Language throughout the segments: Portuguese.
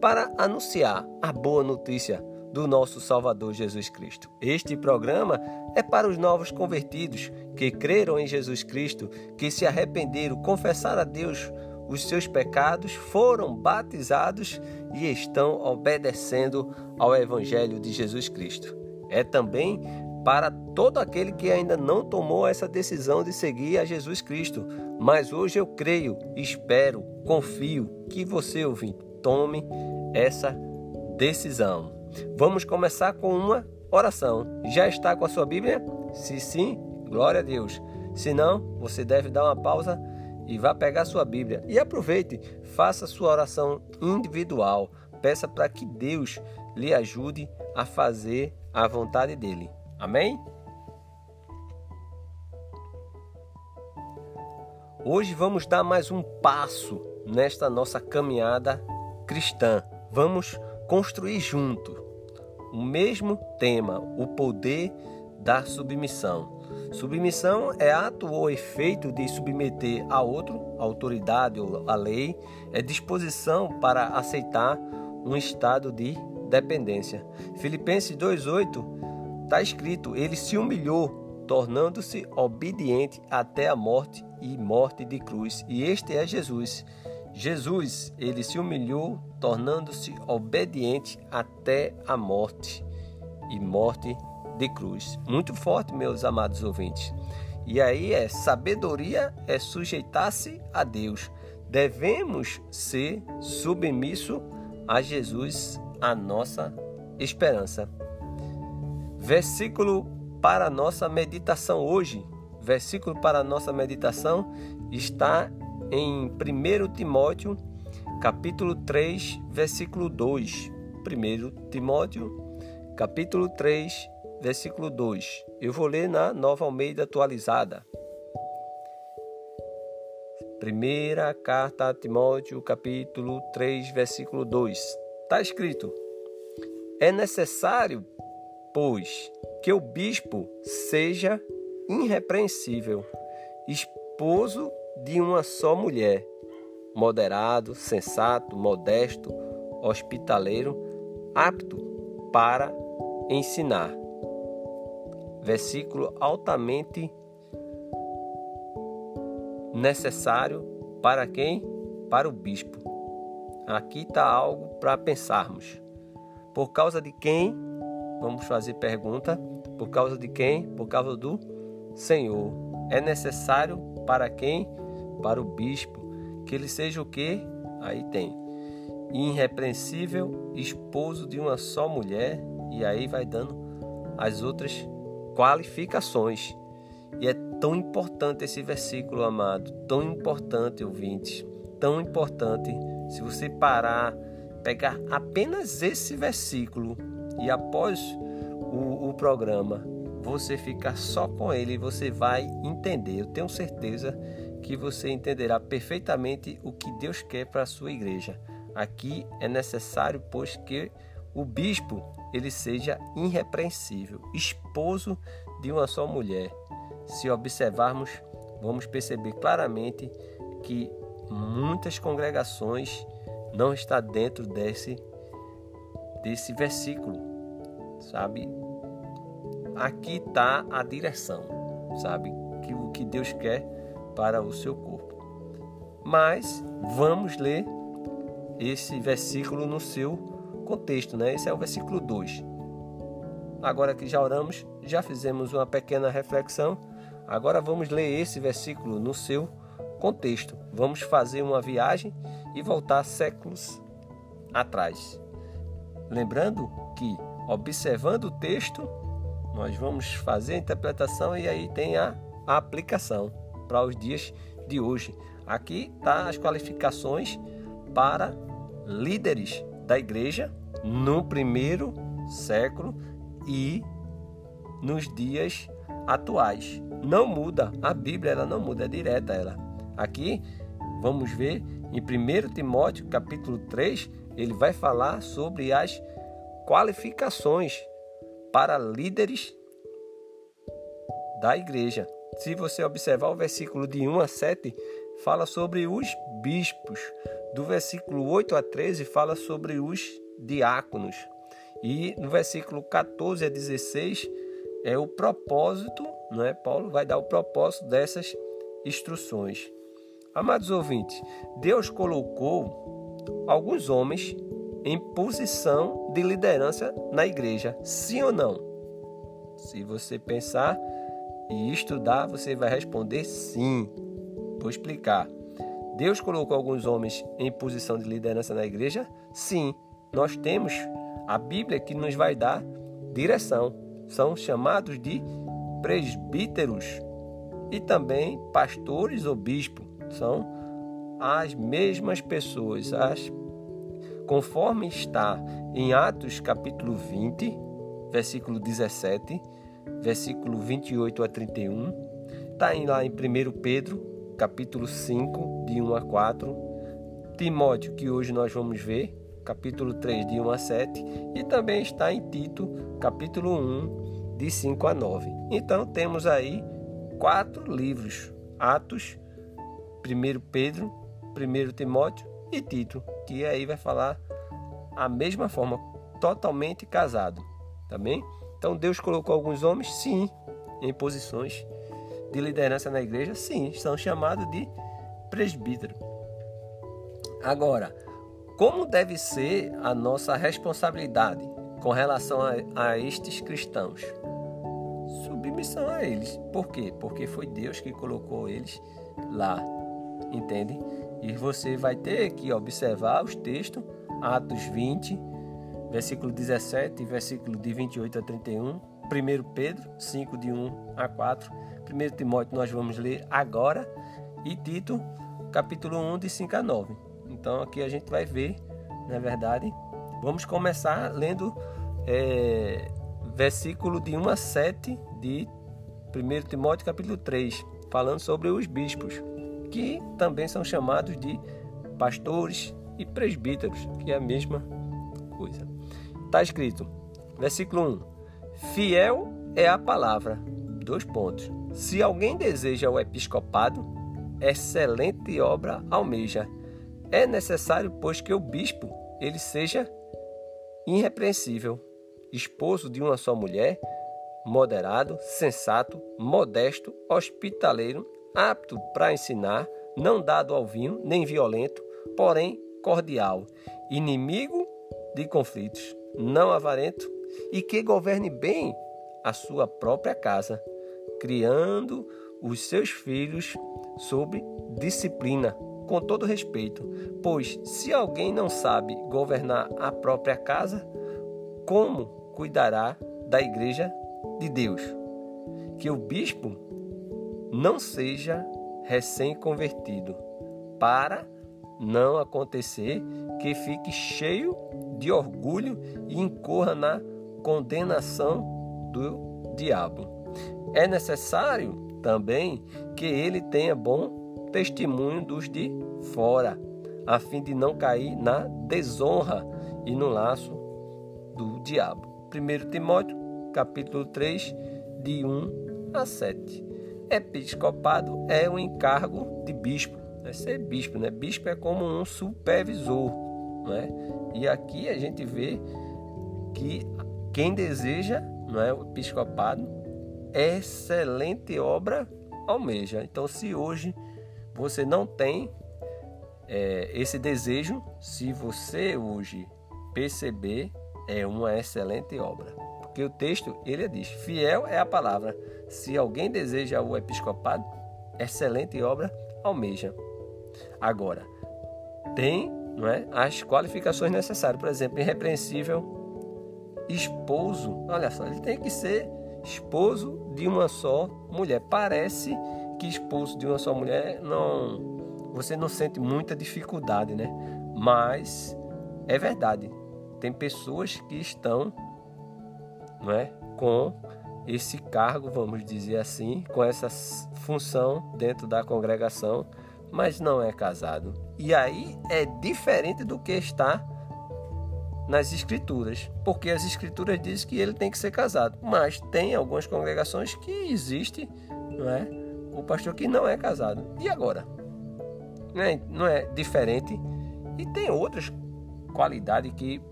para anunciar a boa notícia do nosso Salvador Jesus Cristo. Este programa é para os novos convertidos que creram em Jesus Cristo, que se arrependeram, confessaram a Deus os seus pecados, foram batizados e estão obedecendo ao Evangelho de Jesus Cristo. É também para todo aquele que ainda não tomou essa decisão de seguir a Jesus Cristo. Mas hoje eu creio, espero, confio que você, ouvinte, tome essa decisão. Vamos começar com uma oração. Já está com a sua Bíblia? Se sim, glória a Deus. Se não, você deve dar uma pausa e vá pegar sua Bíblia e aproveite, faça sua oração individual. Peça para que Deus lhe ajude a fazer a vontade dele. Amém? Hoje vamos dar mais um passo nesta nossa caminhada cristã. Vamos construir junto o mesmo tema, o poder da submissão. Submissão é ato ou efeito de submeter a outro, a autoridade ou a lei, é disposição para aceitar um estado de dependência. Filipenses 2:8 está escrito: ele se humilhou, tornando-se obediente até a morte e morte de cruz. E este é Jesus. Jesus, ele se humilhou, tornando-se obediente até a morte e morte de cruz. Muito forte, meus amados ouvintes. E aí é sabedoria é sujeitar-se a Deus. Devemos ser submisso a Jesus, a nossa esperança. Versículo para nossa meditação hoje. Versículo para nossa meditação está em 1 Timóteo, capítulo 3, versículo 2. 1 Timóteo, capítulo 3, versículo 2. Eu vou ler na Nova Almeida atualizada. Primeira carta a Timóteo, capítulo 3, versículo 2. Está escrito: É necessário, pois, que o bispo seja irrepreensível, esposo de uma só mulher, moderado, sensato, modesto, hospitaleiro, apto para ensinar. Versículo altamente necessário para quem? Para o bispo. Aqui está algo para pensarmos. Por causa de quem? Vamos fazer pergunta. Por causa de quem? Por causa do Senhor. É necessário para quem? Para o bispo, que ele seja o que? Aí tem irrepreensível, esposo de uma só mulher, e aí vai dando as outras qualificações. E é tão importante esse versículo, amado, tão importante, ouvintes, tão importante. Se você parar, pegar apenas esse versículo e após o, o programa você ficar só com ele, você vai entender. Eu tenho certeza que você entenderá perfeitamente o que Deus quer para a sua igreja. Aqui é necessário, pois, que o bispo ele seja irrepreensível, esposo de uma só mulher. Se observarmos, vamos perceber claramente que muitas congregações não está dentro desse desse versículo, sabe? Aqui está a direção, sabe? Que o que Deus quer para o seu corpo. Mas vamos ler esse versículo no seu contexto, né? Esse é o versículo 2. Agora que já oramos, já fizemos uma pequena reflexão. Agora vamos ler esse versículo no seu contexto. Vamos fazer uma viagem e voltar séculos atrás. Lembrando que, observando o texto, nós vamos fazer a interpretação e aí tem a, a aplicação para os dias de hoje. Aqui tá as qualificações para líderes da igreja no primeiro século e nos dias atuais. Não muda, a Bíblia ela não muda, é direta ela. Aqui vamos ver em 1 Timóteo capítulo 3, ele vai falar sobre as qualificações para líderes da igreja. Se você observar o versículo de 1 a 7, fala sobre os bispos. Do versículo 8 a 13 fala sobre os diáconos. E no versículo 14 a 16 é o propósito, não é? Paulo vai dar o propósito dessas instruções. Amados ouvintes, Deus colocou alguns homens em posição de liderança na igreja, sim ou não? Se você pensar e estudar, você vai responder sim. Vou explicar. Deus colocou alguns homens em posição de liderança na igreja? Sim. Nós temos a Bíblia que nos vai dar direção. São chamados de presbíteros e também pastores ou bispo. São as mesmas pessoas. As, conforme está em Atos capítulo 20, versículo 17, versículo 28 a 31. Está lá em 1 Pedro, capítulo 5, de 1 a 4. Timóteo, que hoje nós vamos ver, capítulo 3, de 1 a 7, e também está em Tito, capítulo 1, de 5 a 9. Então temos aí quatro livros: Atos, 1 Pedro, 1 Timóteo e Tito, que aí vai falar a mesma forma, totalmente casado, tá bem? Então Deus colocou alguns homens, sim, em posições de liderança na igreja, sim, são chamados de presbítero. Agora, como deve ser a nossa responsabilidade com relação a, a estes cristãos? Submissão a eles. Por quê? Porque foi Deus que colocou eles lá. Entende? E você vai ter que observar os textos, Atos 20, versículo 17 e versículo de 28 a 31. 1 Pedro 5, de 1 a 4. 1 Timóteo nós vamos ler agora. E Tito, capítulo 1, de 5 a 9. Então aqui a gente vai ver, na verdade, vamos começar lendo é, versículo de 1 a 7 de 1 Timóteo capítulo 3, falando sobre os bispos, que também são chamados de pastores e presbíteros, que é a mesma coisa. Está escrito, versículo 1: Fiel é a palavra. Dois pontos. Se alguém deseja o episcopado, excelente obra almeja é necessário, pois, que o bispo ele seja irrepreensível, esposo de uma só mulher, moderado, sensato, modesto, hospitaleiro, apto para ensinar, não dado ao vinho, nem violento, porém cordial, inimigo de conflitos, não avarento e que governe bem a sua própria casa, criando os seus filhos sob disciplina com todo respeito, pois se alguém não sabe governar a própria casa, como cuidará da igreja de Deus? Que o bispo não seja recém-convertido, para não acontecer que fique cheio de orgulho e incorra na condenação do diabo. É necessário também que ele tenha bom testemunho dos de fora, a fim de não cair na desonra e no laço do diabo. 1 Timóteo, capítulo 3, de 1 a 7. Episcopado é um encargo de bispo, é ser bispo, né? Bispo é como um supervisor, né? E aqui a gente vê que quem deseja, não é, o episcopado, excelente obra almeja. Então, se hoje você não tem é, esse desejo, se você hoje perceber, é uma excelente obra. Porque o texto, ele diz, fiel é a palavra. Se alguém deseja o episcopado, excelente obra almeja. Agora, tem não é, as qualificações necessárias. Por exemplo, irrepreensível esposo. Olha só, ele tem que ser esposo de uma só mulher. Parece que esposo de uma só mulher não você não sente muita dificuldade, né? Mas é verdade. tem pessoas que estão não é, com esse cargo, vamos dizer assim, com essa função dentro da congregação, mas não é casado. E aí é diferente do que está nas escrituras, porque as escrituras dizem que ele tem que ser casado, mas tem algumas congregações que existe, não é, o pastor que não é casado. E agora? Não é, não é diferente e tem outras qualidades que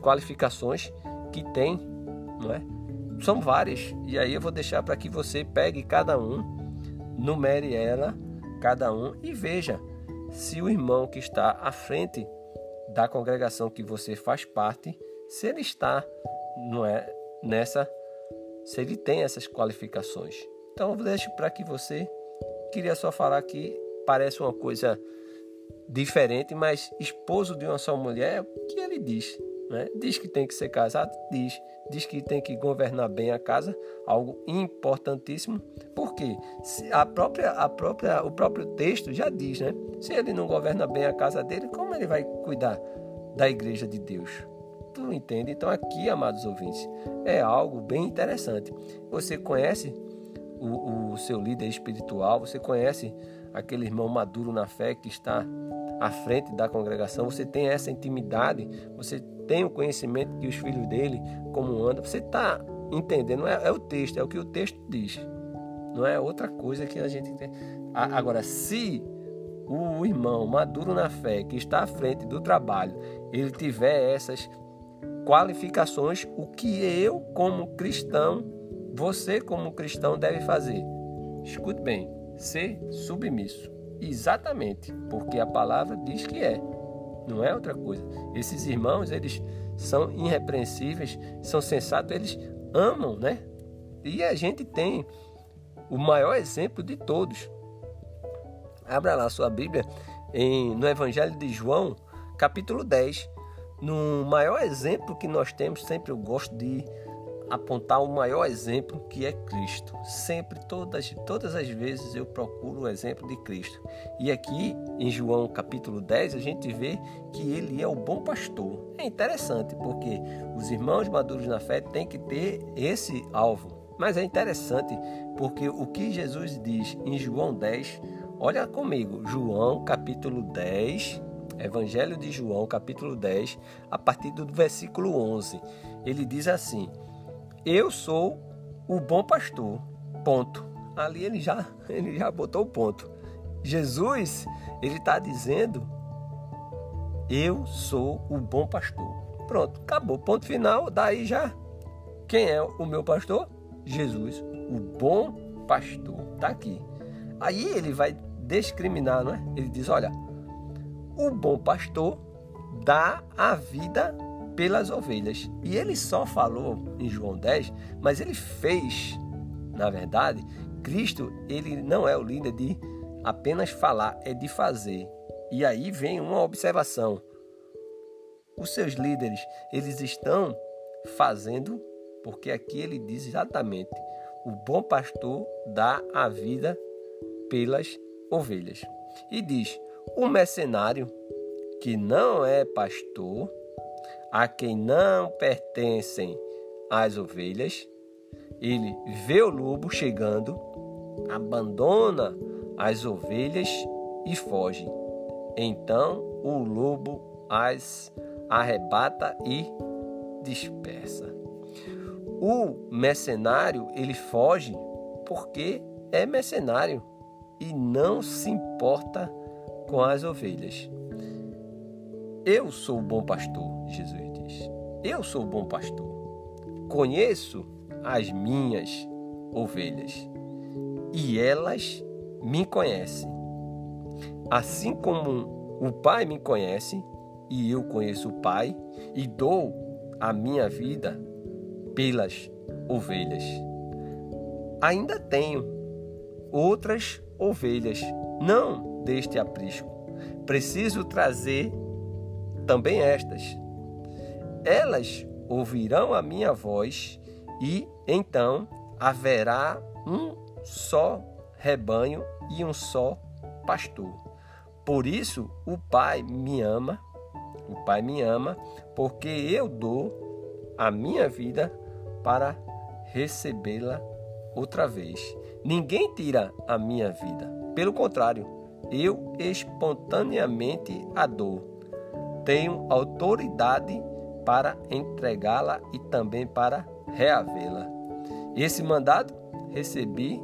qualificações que tem, não é? São várias. E aí eu vou deixar para que você pegue cada um, numere ela, cada um e veja se o irmão que está à frente da congregação que você faz parte, se ele está, não é, nessa, se ele tem essas qualificações. Então deixo para que você queria só falar que parece uma coisa diferente, mas esposo de uma só mulher, é o que ele diz? Né? Diz que tem que ser casado, diz. Diz que tem que governar bem a casa, algo importantíssimo. Porque a própria, a própria, o próprio texto já diz, né? Se ele não governa bem a casa dele, como ele vai cuidar da igreja de Deus? Tu entende? Então aqui, amados ouvintes, é algo bem interessante. Você conhece o, o seu líder espiritual, você conhece aquele irmão maduro na fé que está à frente da congregação, você tem essa intimidade, você tem o conhecimento que os filhos dele, como andam. Você está entendendo? É, é, o texto, é o que o texto diz. Não é outra coisa que a gente tem. Agora, se o irmão maduro na fé, que está à frente do trabalho, ele tiver essas qualificações, o que eu, como cristão, você, como cristão, deve fazer? Escute bem, ser submisso. Exatamente, porque a palavra diz que é não é outra coisa. Esses irmãos, eles são irrepreensíveis, são sensatos, eles amam, né? E a gente tem o maior exemplo de todos. Abra lá sua Bíblia em, no Evangelho de João, capítulo 10. No maior exemplo que nós temos, sempre eu gosto de apontar o maior exemplo que é Cristo. Sempre, todas, todas as vezes eu procuro o exemplo de Cristo. E aqui em João capítulo 10 a gente vê que ele é o bom pastor. É interessante porque os irmãos maduros na fé têm que ter esse alvo. Mas é interessante porque o que Jesus diz em João 10, olha comigo, João capítulo 10, Evangelho de João capítulo 10, a partir do versículo 11. Ele diz assim: eu sou o bom pastor. Ponto. Ali ele já, ele já botou o ponto. Jesus, ele está dizendo: Eu sou o bom pastor. Pronto, acabou. Ponto final. Daí já. Quem é o meu pastor? Jesus, o bom pastor. Está aqui. Aí ele vai discriminar, não é? Ele diz: Olha, o bom pastor dá a vida pelas ovelhas. E ele só falou em João 10, mas ele fez, na verdade, Cristo, ele não é o líder de apenas falar, é de fazer. E aí vem uma observação. Os seus líderes, eles estão fazendo, porque aqui ele diz exatamente: o bom pastor dá a vida pelas ovelhas. E diz: o mercenário que não é pastor, a quem não pertencem as ovelhas, ele vê o lobo chegando, abandona as ovelhas e foge. Então o lobo as arrebata e dispersa. O mercenário ele foge porque é mercenário e não se importa com as ovelhas. Eu sou o bom pastor, Jesus diz. Eu sou o bom pastor. Conheço as minhas ovelhas e elas me conhecem. Assim como o Pai me conhece e eu conheço o Pai e dou a minha vida pelas ovelhas. Ainda tenho outras ovelhas, não deste aprisco. Preciso trazer também estas. Elas ouvirão a minha voz e então haverá um só rebanho e um só pastor. Por isso o Pai me ama, O Pai me ama porque eu dou a minha vida para recebê-la outra vez. Ninguém tira a minha vida. Pelo contrário, eu espontaneamente a dou. Tenho autoridade para entregá-la e também para reavê-la. Esse mandado recebi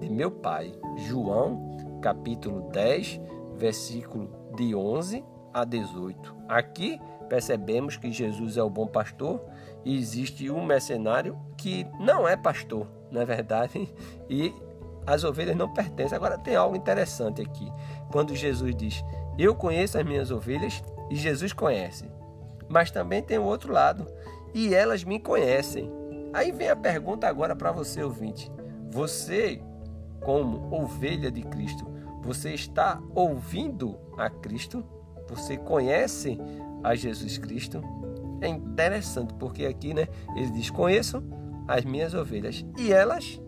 de meu Pai. João, capítulo 10, versículo de 11 a 18. Aqui percebemos que Jesus é o bom pastor e existe um mercenário que não é pastor, na é verdade, e as ovelhas não pertencem. Agora tem algo interessante aqui. Quando Jesus diz: "Eu conheço as minhas ovelhas", e Jesus conhece. Mas também tem o outro lado, e elas me conhecem. Aí vem a pergunta agora para você ouvinte. Você, como ovelha de Cristo, você está ouvindo a Cristo? Você conhece a Jesus Cristo? É interessante porque aqui, né, ele diz: "Conheço as minhas ovelhas e elas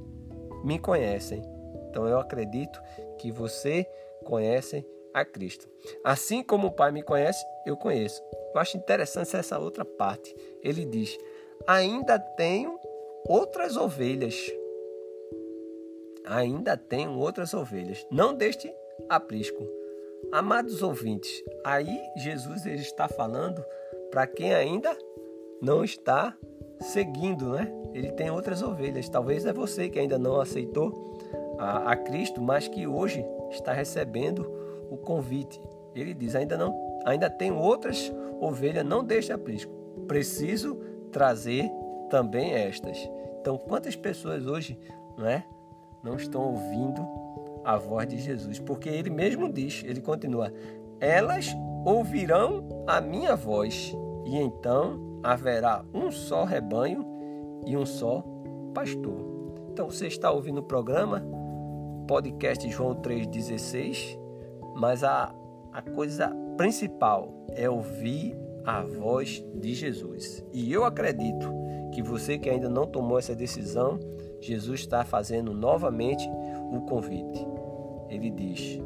me conhecem". Então eu acredito que você conhece a Cristo. Assim como o Pai me conhece, eu conheço. Eu acho interessante essa outra parte. Ele diz: "Ainda tenho outras ovelhas ainda tenho outras ovelhas, não deste aprisco. Amados ouvintes, aí Jesus ele está falando para quem ainda não está seguindo, né? Ele tem outras ovelhas. Talvez é você que ainda não aceitou a, a Cristo, mas que hoje está recebendo o convite. Ele diz: ainda não, ainda tenho outras ovelhas, não deixe aprisco. Preciso trazer também estas. Então, quantas pessoas hoje, não é? não estão ouvindo a voz de Jesus, porque ele mesmo diz, ele continua: Elas ouvirão a minha voz, e então haverá um só rebanho e um só pastor. Então você está ouvindo o programa, podcast João 3,16, mas a, a coisa principal é ouvir a voz de Jesus. E eu acredito que você que ainda não tomou essa decisão, Jesus está fazendo novamente o convite. Ele diz: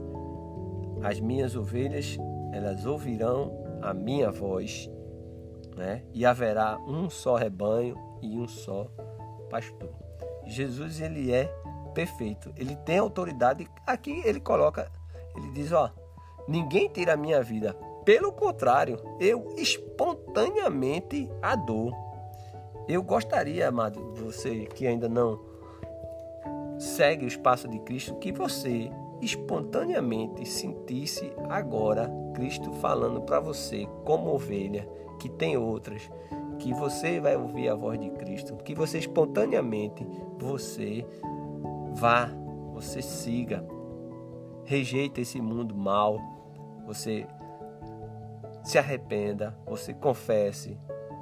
As minhas ovelhas, elas ouvirão a minha voz, né? E haverá um só rebanho e um só pastor. Jesus ele é perfeito. Ele tem autoridade. Aqui ele coloca, ele diz, ó, ninguém tira a minha vida. Pelo contrário, eu espontaneamente a dou. Eu gostaria, amado, você que ainda não segue os passos de Cristo, que você espontaneamente sentisse agora Cristo falando para você como ovelha, que tem outras, que você vai ouvir a voz de Cristo, que você espontaneamente você vá, você siga, rejeita esse mundo mal, você se arrependa, você confesse,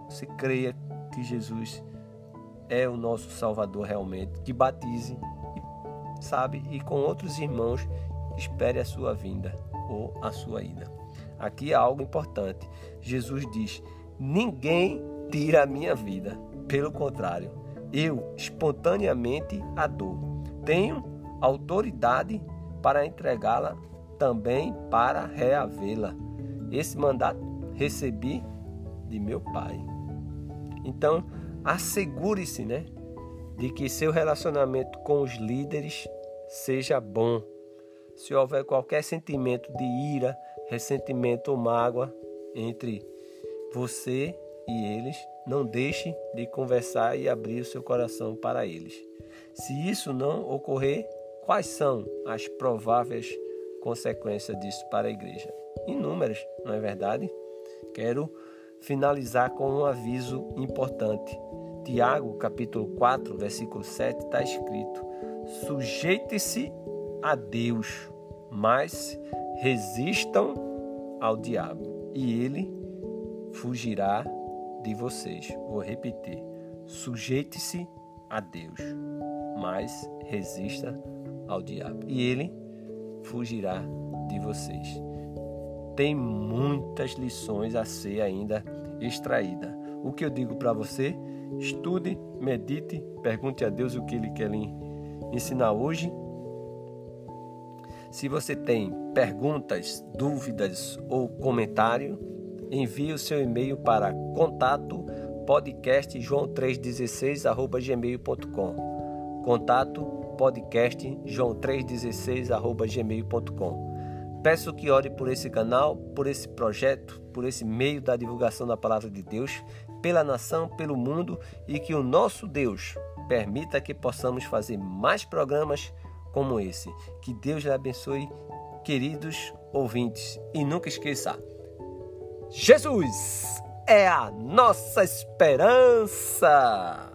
você creia que Jesus é o nosso Salvador realmente, que batize, sabe, e com outros irmãos espere a sua vinda ou a sua ida. Aqui há algo importante. Jesus diz: Ninguém tira a minha vida, pelo contrário, eu espontaneamente a dou. Tenho autoridade para entregá-la, também para reavê-la. Esse mandato recebi de meu Pai. Então, assegure-se, né, de que seu relacionamento com os líderes seja bom. Se houver qualquer sentimento de ira, ressentimento ou mágoa entre você e eles, não deixe de conversar e abrir o seu coração para eles. Se isso não ocorrer, quais são as prováveis consequências disso para a igreja? Inúmeras, não é verdade? Quero finalizar com um aviso importante. Tiago, capítulo 4, versículo 7, está escrito: Sujeite-se a Deus, mas resistam ao diabo, e ele fugirá de vocês. Vou repetir: sujeite-se a Deus, mas resista ao diabo, e ele fugirá de vocês tem muitas lições a ser ainda extraída. O que eu digo para você? Estude, medite, pergunte a Deus o que Ele quer lhe ensinar hoje. Se você tem perguntas, dúvidas ou comentário, envie o seu e-mail para contato podcast joão316@gmail.com. Contato podcast joão316@gmail.com. Peço que ore por esse canal, por esse projeto, por esse meio da divulgação da palavra de Deus, pela nação, pelo mundo e que o nosso Deus permita que possamos fazer mais programas como esse. Que Deus lhe abençoe, queridos ouvintes. E nunca esqueça: Jesus é a nossa esperança!